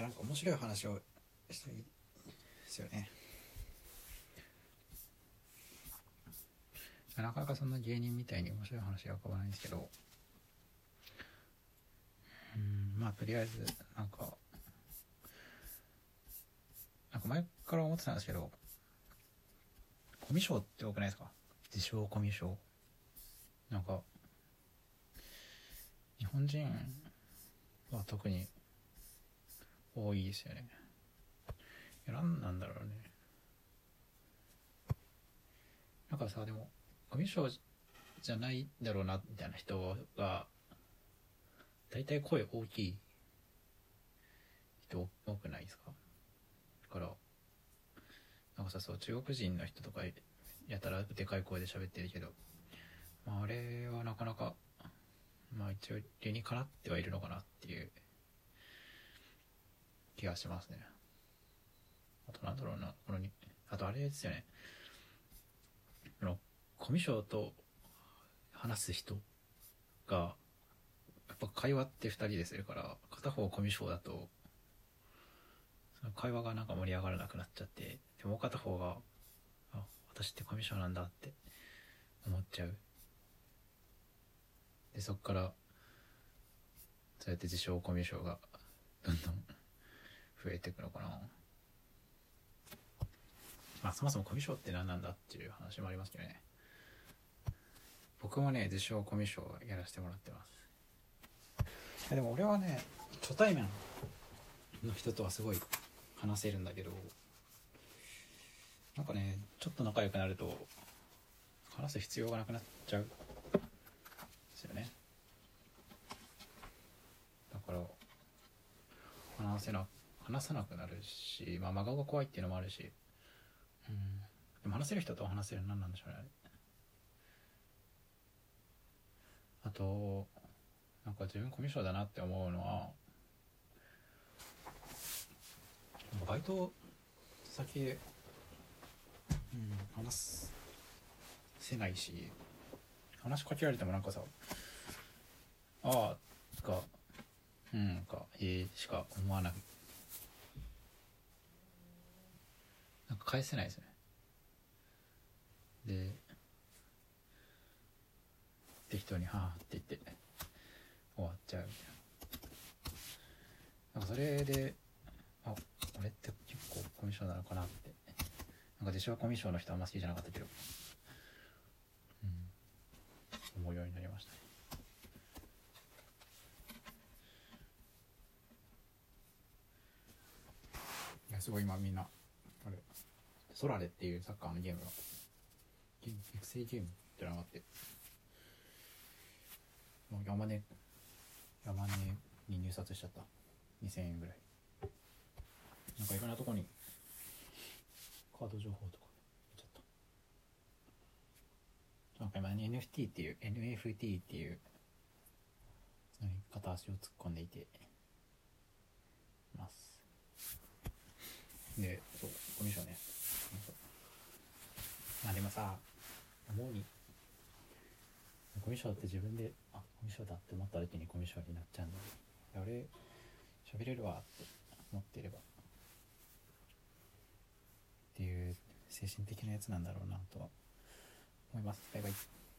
やなんか面白い話をしたいですよね。なかなかそんな芸人みたいに面白い話は浮かばないんですけど。うんまあとりあえずなんかなんか前から思ってたんですけどコミュ障って多くないですか？自称コミュ障。なんか日本人は特に多いですよね。いや何なんだろうね。なんかさでもコミュ障じゃないだろうなみたいな人が大体声大きい人多くないですか？だからなんかさそう中国人の人とかやたらでかい声で喋ってるけど、まあ、あれはなかなかまあ一応理にかなってはいるのかなっていう気がしますね。あとなんだろうなこのにあとあれですよね。このコミュ障と話す人がやっぱ会話って2人でするから片方コミュ障だとその会話がなんか盛り上がらなくなっちゃってでもう片方があ私ってコミュ障なんだって思っちゃう。でそっからそうやって自称コミュ障がどんどん増えていくのかな？まあそもそもコミュ障って何なんだっていう話もありますけどね。僕もね自称コミュ障やらせてもらってます。でも俺はね初対面の人とはすごい話せるんだけどなんかねちょっと仲良くなると話す必要がなくなっちゃうですよね。だから話せなく話さなくなるし、まあ、真顔が怖いっていうのもあるし、うん、でも話せる人と話せる何なんでしょうねあとなんか自分コミュ障だなって思うのはバイト先で、うん、話せないし話しかけられてもなんかさ「ああ」とか「うん」か「ええ」しか思わない。なんか返せないですね。で適当に「はあ」って言って終わっちゃうみたいな。なんかそれであ俺って結構コミュ障なのかなって。なんか自称コミュ障の人あんま好きじゃなかったけど。うん。思うようになりましたね。いやすごい今みんなあれ。ソラレっていうサッカーのゲームが。ゲーム育成ゲームってのがあって。もう山根山根に入札しちゃった。2000円ぐらい。なんかいろんなとこにカード情報とか。ちゃった。なんか今 NFT っていう NFT っていう片足を突っ込んでいて。ます。でそうコミュ障ね。あでもさ思うにコミュ障って自分であコミュ障だって思った時にコミュ障になっちゃうんだ。よ俺喋れるわって思ってれば。っていう精神的なやつなんだろうなとは思います。バイバイ。